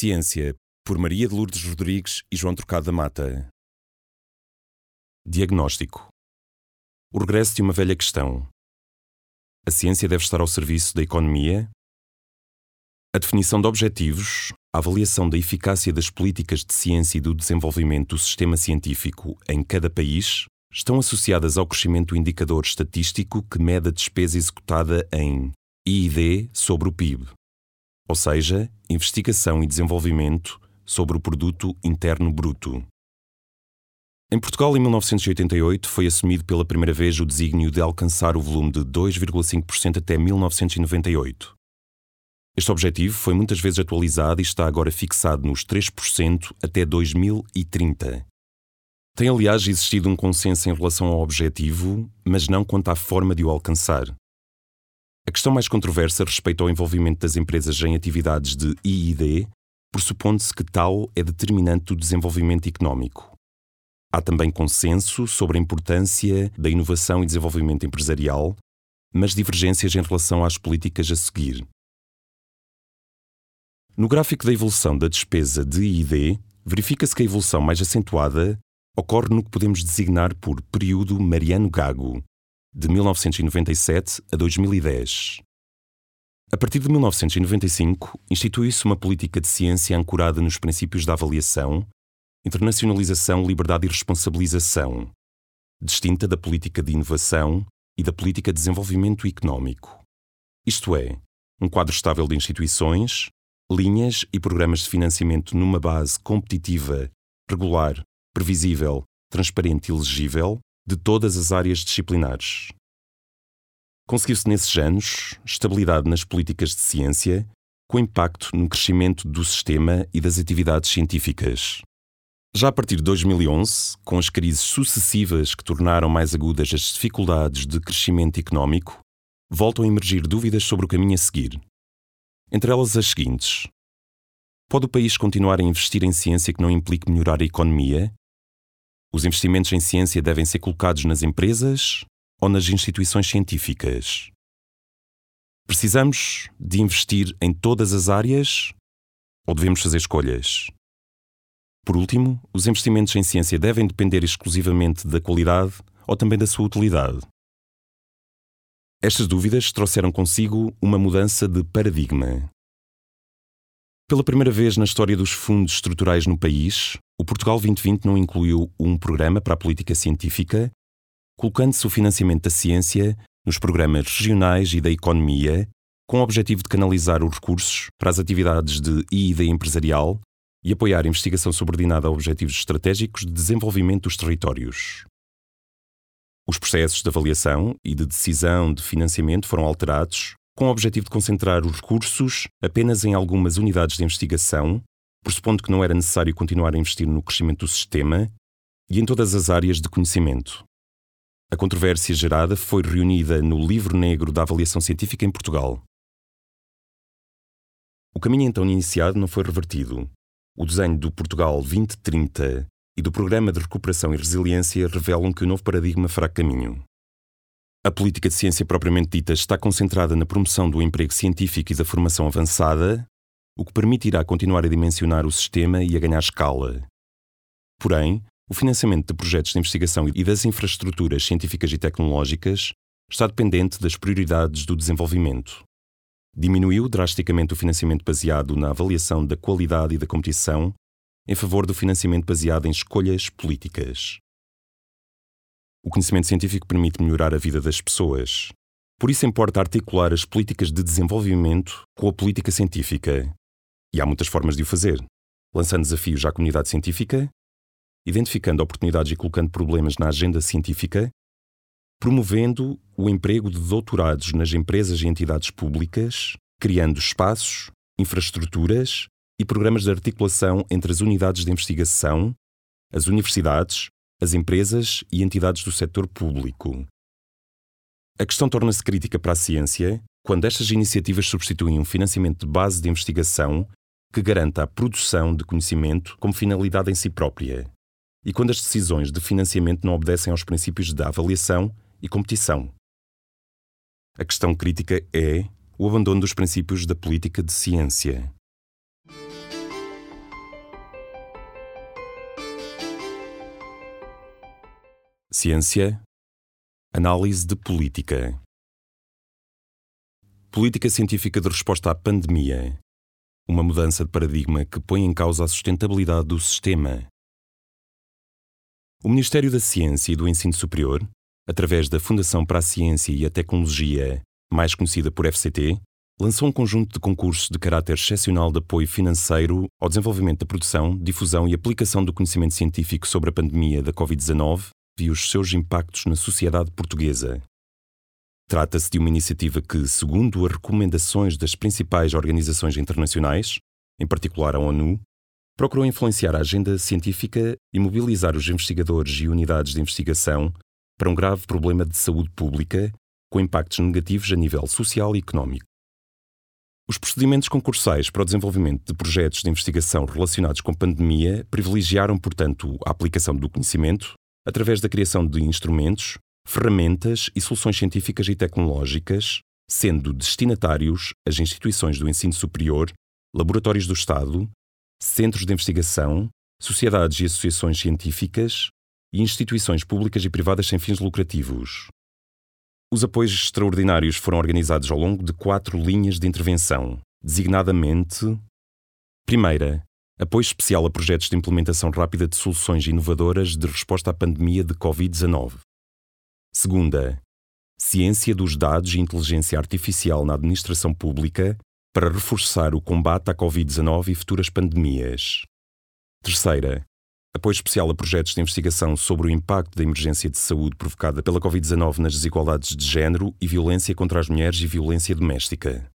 Ciência, por Maria de Lourdes Rodrigues e João Trocado da Mata. Diagnóstico. O regresso de uma velha questão. A ciência deve estar ao serviço da economia? A definição de objetivos, a avaliação da eficácia das políticas de ciência e do desenvolvimento do sistema científico em cada país estão associadas ao crescimento do indicador estatístico que mede a despesa executada em IID sobre o PIB ou seja, investigação e desenvolvimento sobre o produto interno bruto. Em Portugal, em 1988, foi assumido pela primeira vez o desígnio de alcançar o volume de 2,5% até 1998. Este objetivo foi muitas vezes atualizado e está agora fixado nos 3% até 2030. Tem, aliás, existido um consenso em relação ao objetivo, mas não quanto à forma de o alcançar. A questão mais controversa respeita ao envolvimento das empresas em atividades de IID, pressupondo-se que tal é determinante do desenvolvimento económico. Há também consenso sobre a importância da inovação e desenvolvimento empresarial, mas divergências em relação às políticas a seguir. No gráfico da evolução da despesa de IID, verifica-se que a evolução mais acentuada ocorre no que podemos designar por período Mariano Gago, de 1997 a 2010. A partir de 1995, institui-se uma política de ciência ancorada nos princípios da avaliação, internacionalização, liberdade e responsabilização, distinta da política de inovação e da política de desenvolvimento económico. Isto é, um quadro estável de instituições, linhas e programas de financiamento numa base competitiva, regular, previsível, transparente e legível, de todas as áreas disciplinares. Conseguiu-se nesses anos estabilidade nas políticas de ciência, com impacto no crescimento do sistema e das atividades científicas. Já a partir de 2011, com as crises sucessivas que tornaram mais agudas as dificuldades de crescimento económico, voltam a emergir dúvidas sobre o caminho a seguir. Entre elas as seguintes: Pode o país continuar a investir em ciência que não implique melhorar a economia os investimentos em ciência devem ser colocados nas empresas ou nas instituições científicas? Precisamos de investir em todas as áreas ou devemos fazer escolhas? Por último, os investimentos em ciência devem depender exclusivamente da qualidade ou também da sua utilidade? Estas dúvidas trouxeram consigo uma mudança de paradigma. Pela primeira vez na história dos fundos estruturais no país, o Portugal 2020 não incluiu um programa para a política científica, colocando-se o financiamento da ciência nos programas regionais e da economia, com o objetivo de canalizar os recursos para as atividades de IID empresarial e apoiar a investigação subordinada a objetivos estratégicos de desenvolvimento dos territórios. Os processos de avaliação e de decisão de financiamento foram alterados com o objetivo de concentrar os recursos apenas em algumas unidades de investigação, pressupondo que não era necessário continuar a investir no crescimento do sistema e em todas as áreas de conhecimento. A controvérsia gerada foi reunida no Livro Negro da Avaliação Científica em Portugal. O caminho então iniciado não foi revertido. O desenho do Portugal 2030 e do Programa de Recuperação e Resiliência revelam que o novo paradigma fará caminho. A política de ciência propriamente dita está concentrada na promoção do emprego científico e da formação avançada, o que permitirá continuar a dimensionar o sistema e a ganhar escala. Porém, o financiamento de projetos de investigação e das infraestruturas científicas e tecnológicas está dependente das prioridades do desenvolvimento. Diminuiu drasticamente o financiamento baseado na avaliação da qualidade e da competição em favor do financiamento baseado em escolhas políticas. O conhecimento científico permite melhorar a vida das pessoas. Por isso importa articular as políticas de desenvolvimento com a política científica. E há muitas formas de o fazer. Lançando desafios à comunidade científica, identificando oportunidades e colocando problemas na agenda científica, promovendo o emprego de doutorados nas empresas e entidades públicas, criando espaços, infraestruturas e programas de articulação entre as unidades de investigação, as universidades, as empresas e entidades do setor público. A questão torna-se crítica para a ciência quando estas iniciativas substituem um financiamento de base de investigação que garanta a produção de conhecimento como finalidade em si própria, e quando as decisões de financiamento não obedecem aos princípios da avaliação e competição. A questão crítica é o abandono dos princípios da política de ciência. Ciência Análise de política. Política científica de resposta à pandemia. Uma mudança de paradigma que põe em causa a sustentabilidade do sistema. O Ministério da Ciência e do Ensino Superior, através da Fundação para a Ciência e a Tecnologia, mais conhecida por FCT, lançou um conjunto de concursos de caráter excepcional de apoio financeiro ao desenvolvimento da produção, difusão e aplicação do conhecimento científico sobre a pandemia da Covid-19 e os seus impactos na sociedade portuguesa. Trata-se de uma iniciativa que, segundo as recomendações das principais organizações internacionais, em particular a ONU, procurou influenciar a agenda científica e mobilizar os investigadores e unidades de investigação para um grave problema de saúde pública com impactos negativos a nível social e económico. Os procedimentos concursais para o desenvolvimento de projetos de investigação relacionados com a pandemia privilegiaram, portanto, a aplicação do conhecimento, através da criação de instrumentos, ferramentas e soluções científicas e tecnológicas, sendo destinatários as instituições do ensino superior, laboratórios do Estado, centros de investigação, sociedades e associações científicas e instituições públicas e privadas sem fins lucrativos. Os apoios extraordinários foram organizados ao longo de quatro linhas de intervenção, designadamente: primeira, apoio especial a projetos de implementação rápida de soluções inovadoras de resposta à pandemia de Covid-19. Segunda, ciência dos dados e inteligência artificial na administração pública para reforçar o combate à Covid-19 e futuras pandemias. Terceira, apoio especial a projetos de investigação sobre o impacto da emergência de saúde provocada pela Covid-19 nas desigualdades de género e violência contra as mulheres e violência doméstica.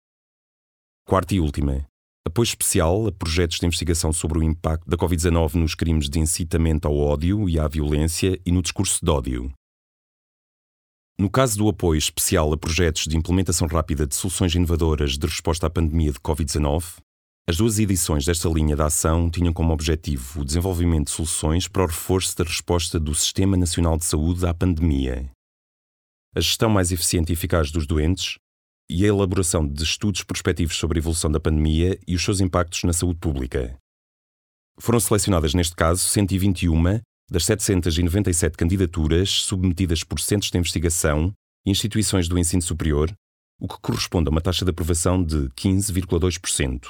Quarta e última, apoio especial a projetos de investigação sobre o impacto da Covid-19 nos crimes de incitamento ao ódio e à violência e no discurso de ódio. No caso do apoio especial a projetos de implementação rápida de soluções inovadoras de resposta à pandemia de Covid-19, as duas edições desta linha de ação tinham como objetivo o desenvolvimento de soluções para o reforço da resposta do Sistema Nacional de Saúde à pandemia, a gestão mais eficiente e eficaz dos doentes e a elaboração de estudos prospectivos sobre a evolução da pandemia e os seus impactos na saúde pública. Foram selecionadas, neste caso, 121 das 797 candidaturas submetidas por centros de investigação e instituições do ensino superior, o que corresponde a uma taxa de aprovação de 15,2%.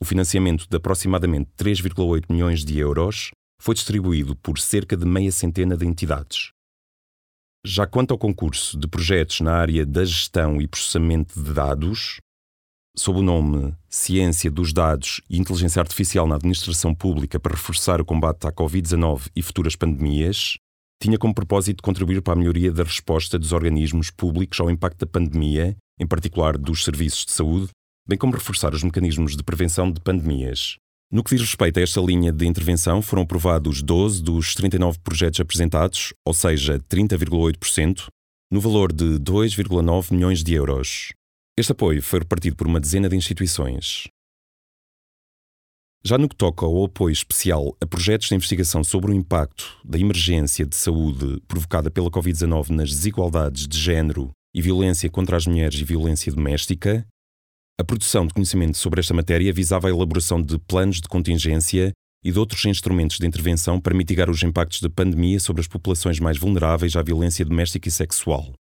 O financiamento de aproximadamente 3,8 milhões de euros foi distribuído por cerca de meia centena de entidades. Já quanto ao concurso de projetos na área da gestão e processamento de dados, sob o nome Ciência dos Dados e Inteligência Artificial na Administração Pública para reforçar o combate à Covid-19 e futuras pandemias, tinha como propósito contribuir para a melhoria da resposta dos organismos públicos ao impacto da pandemia, em particular dos serviços de saúde, bem como reforçar os mecanismos de prevenção de pandemias. No que diz respeito a esta linha de intervenção, foram aprovados 12 dos 39 projetos apresentados, ou seja, 30,8%, no valor de 2,9 milhões de euros. Este apoio foi repartido por uma dezena de instituições. Já no que toca ao apoio especial a projetos de investigação sobre o impacto da emergência de saúde provocada pela Covid-19 nas desigualdades de género e violência contra as mulheres e violência doméstica, a produção de conhecimento sobre esta matéria visava a elaboração de planos de contingência e de outros instrumentos de intervenção para mitigar os impactos da pandemia sobre as populações mais vulneráveis à violência doméstica e sexual.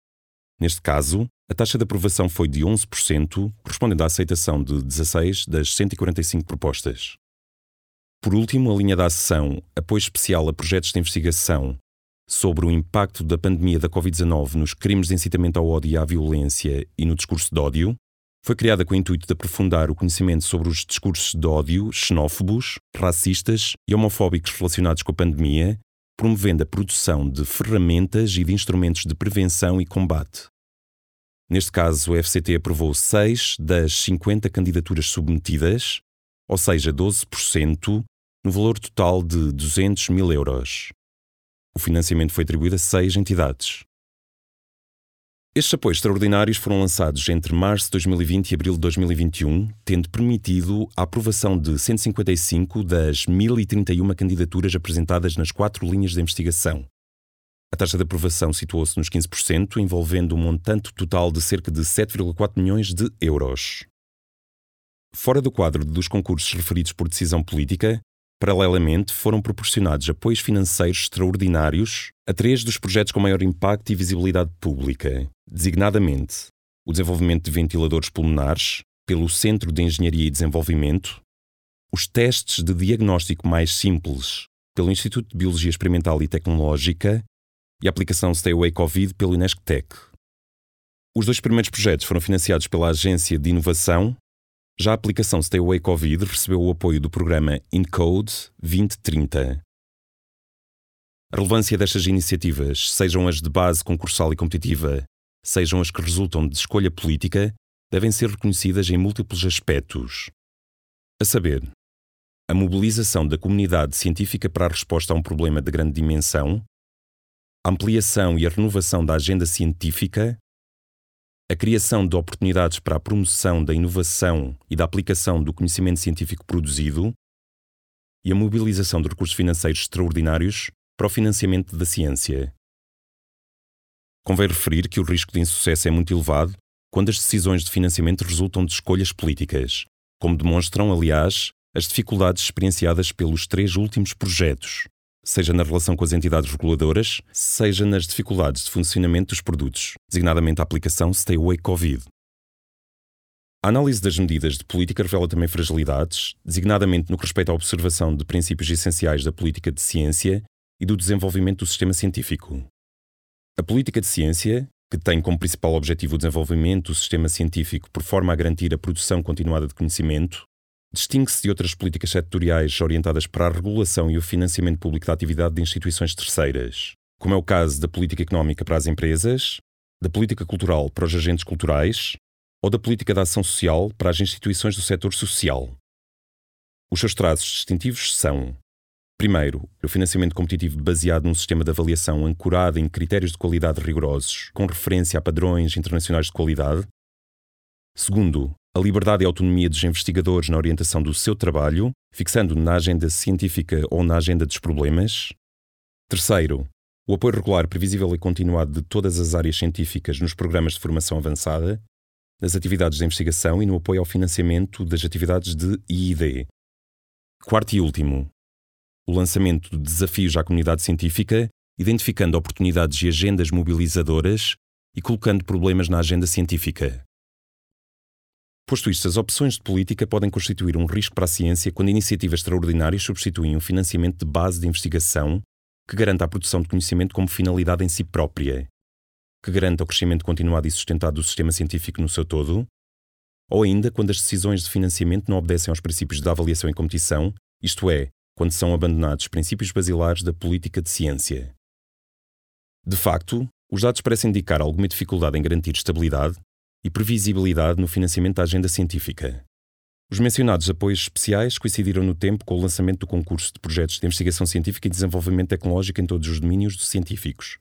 Neste caso, a taxa de aprovação foi de 11%, correspondendo à aceitação de 16 das 145 propostas. Por último, a linha da ação Apoio Especial a Projetos de Investigação sobre o impacto da pandemia da Covid-19 nos crimes de incitamento ao ódio e à violência e no discurso de ódio, foi criada com o intuito de aprofundar o conhecimento sobre os discursos de ódio xenófobos, racistas e homofóbicos relacionados com a pandemia, promovendo a produção de ferramentas e de instrumentos de prevenção e combate. Neste caso, o FCT aprovou 6 das 50 candidaturas submetidas, ou seja, 12%, no valor total de 200 mil euros. O financiamento foi atribuído a seis entidades. Estes apoios extraordinários foram lançados entre março de 2020 e abril de 2021, tendo permitido a aprovação de 155 das 1031 candidaturas apresentadas nas quatro linhas de investigação. A taxa de aprovação situou-se nos 15%, envolvendo um montante total de cerca de 7,4 milhões de euros. Fora do quadro dos concursos referidos por decisão política, Paralelamente, foram proporcionados apoios financeiros extraordinários a três dos projetos com maior impacto e visibilidade pública, designadamente o desenvolvimento de ventiladores pulmonares pelo Centro de Engenharia e Desenvolvimento, os testes de diagnóstico mais simples pelo Instituto de Biologia Experimental e Tecnológica e a aplicação Stay Away Covid pelo INESCTEC. Os dois primeiros projetos foram financiados pela Agência de Inovação já a aplicação Stay Away Covid recebeu o apoio do programa Encode 2030. A relevância destas iniciativas, sejam as de base concursal e competitiva, sejam as que resultam de escolha política, devem ser reconhecidas em múltiplos aspectos. A saber, a mobilização da comunidade científica para a resposta a um problema de grande dimensão, a ampliação e a renovação da agenda científica, a criação de oportunidades para a promoção da inovação e da aplicação do conhecimento científico produzido e a mobilização de recursos financeiros extraordinários para o financiamento da ciência. Convém referir que o risco de insucesso é muito elevado quando as decisões de financiamento resultam de escolhas políticas, como demonstram, aliás, as dificuldades experienciadas pelos três últimos projetos, seja na relação com as entidades reguladoras, seja nas dificuldades de funcionamento dos produtos, designadamente a aplicação Stay Away Covid. A análise das medidas de política revela também fragilidades, designadamente no que respeita à observação de princípios essenciais da política de ciência e do desenvolvimento do sistema científico. A política de ciência, que tem como principal objetivo o desenvolvimento do sistema científico por forma a garantir a produção continuada de conhecimento, distingue-se de outras políticas setoriais orientadas para a regulação e o financiamento público da atividade de instituições terceiras, como é o caso da política económica para as empresas, da política cultural para os agentes culturais ou da política de ação social para as instituições do setor social. Os seus traços distintivos são: primeiro, o financiamento competitivo baseado num sistema de avaliação ancorado em critérios de qualidade rigorosos, com referência a padrões internacionais de qualidade. Segundo, a liberdade e autonomia dos investigadores na orientação do seu trabalho, fixando na agenda científica ou na agenda dos problemas. Terceiro, o apoio regular, previsível e continuado de todas as áreas científicas nos programas de formação avançada, nas atividades de investigação e no apoio ao financiamento das atividades de IID. Quarto e último, o lançamento de desafios à comunidade científica, identificando oportunidades e agendas mobilizadoras e colocando problemas na agenda científica. Posto isto, as opções de política podem constituir um risco para a ciência quando iniciativas extraordinárias substituem um financiamento de base de investigação que garanta a produção de conhecimento como finalidade em si própria, que garanta o crescimento continuado e sustentado do sistema científico no seu todo, ou ainda quando as decisões de financiamento não obedecem aos princípios da avaliação e competição, isto é, quando são abandonados princípios basilares da política de ciência. De facto, os dados parecem indicar alguma dificuldade em garantir estabilidade e previsibilidade no financiamento da agenda científica. Os mencionados apoios especiais coincidiram no tempo com o lançamento do concurso de projetos de investigação científica e desenvolvimento tecnológico em todos os domínios científicos.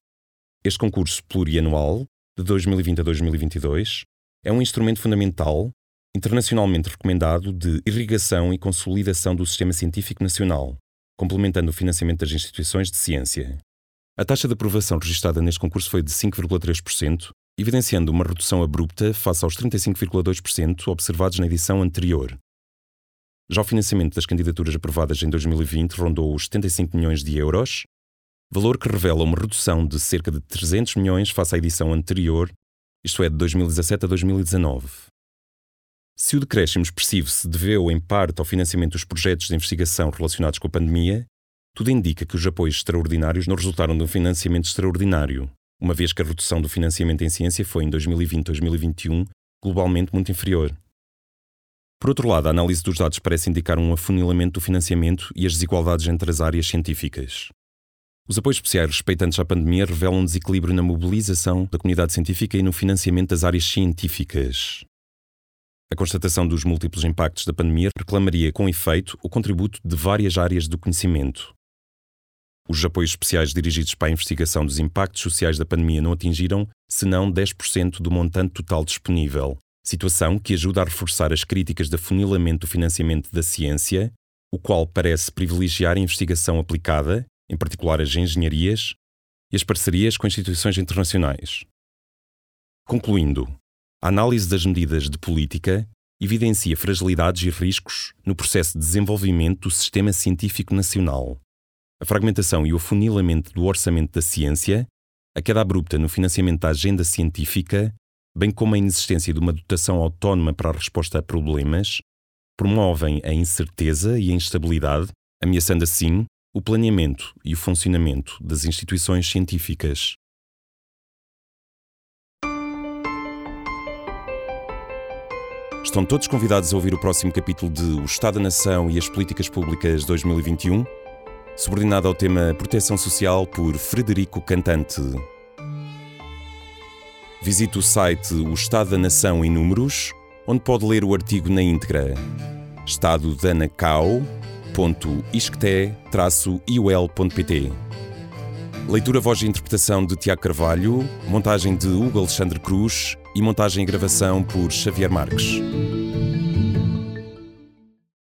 Este concurso plurianual, de 2020 a 2022, é um instrumento fundamental, internacionalmente recomendado, de irrigação e consolidação do sistema científico nacional, complementando o financiamento das instituições de ciência. A taxa de aprovação registrada neste concurso foi de 5,3%, evidenciando uma redução abrupta face aos 35,2% observados na edição anterior. Já o financiamento das candidaturas aprovadas em 2020 rondou os 75 milhões de euros, valor que revela uma redução de cerca de 300 milhões face à edição anterior, isto é, de 2017 a 2019. Se o decréscimo expressivo se deveu em parte ao financiamento dos projetos de investigação relacionados com a pandemia, tudo indica que os apoios extraordinários não resultaram de um financiamento extraordinário, uma vez que a redução do financiamento em ciência foi em 2020-2021 globalmente muito inferior. Por outro lado, a análise dos dados parece indicar um afunilamento do financiamento e as desigualdades entre as áreas científicas. Os apoios especiais respeitantes à pandemia revelam um desequilíbrio na mobilização da comunidade científica e no financiamento das áreas científicas. A constatação dos múltiplos impactos da pandemia reclamaria, com efeito, o contributo de várias áreas do conhecimento. Os apoios especiais dirigidos para a investigação dos impactos sociais da pandemia não atingiram, senão 10% do montante total disponível, situação que ajuda a reforçar as críticas de afunilamento do financiamento da ciência, o qual parece privilegiar a investigação aplicada em particular as engenharias, e as parcerias com instituições internacionais. Concluindo, a análise das medidas de política evidencia fragilidades e riscos no processo de desenvolvimento do sistema científico nacional. A fragmentação e o afunilamento do orçamento da ciência, a queda abrupta no financiamento da agenda científica, bem como a inexistência de uma dotação autónoma para a resposta a problemas, promovem a incerteza e a instabilidade, ameaçando assim o planeamento e o funcionamento das instituições científicas. Estão todos convidados a ouvir o próximo capítulo de O Estado da Nação e as Políticas Públicas 2021, subordinado ao tema Proteção Social por Frederico Cantante. Visite o site O Estado da Nação em Números, onde pode ler o artigo na íntegra. Estado da Nacau www.isqueté-iol.pt Leitura, voz e interpretação de Tiago Carvalho, montagem de Hugo Alexandre Cruz e montagem e gravação por Xavier Marques.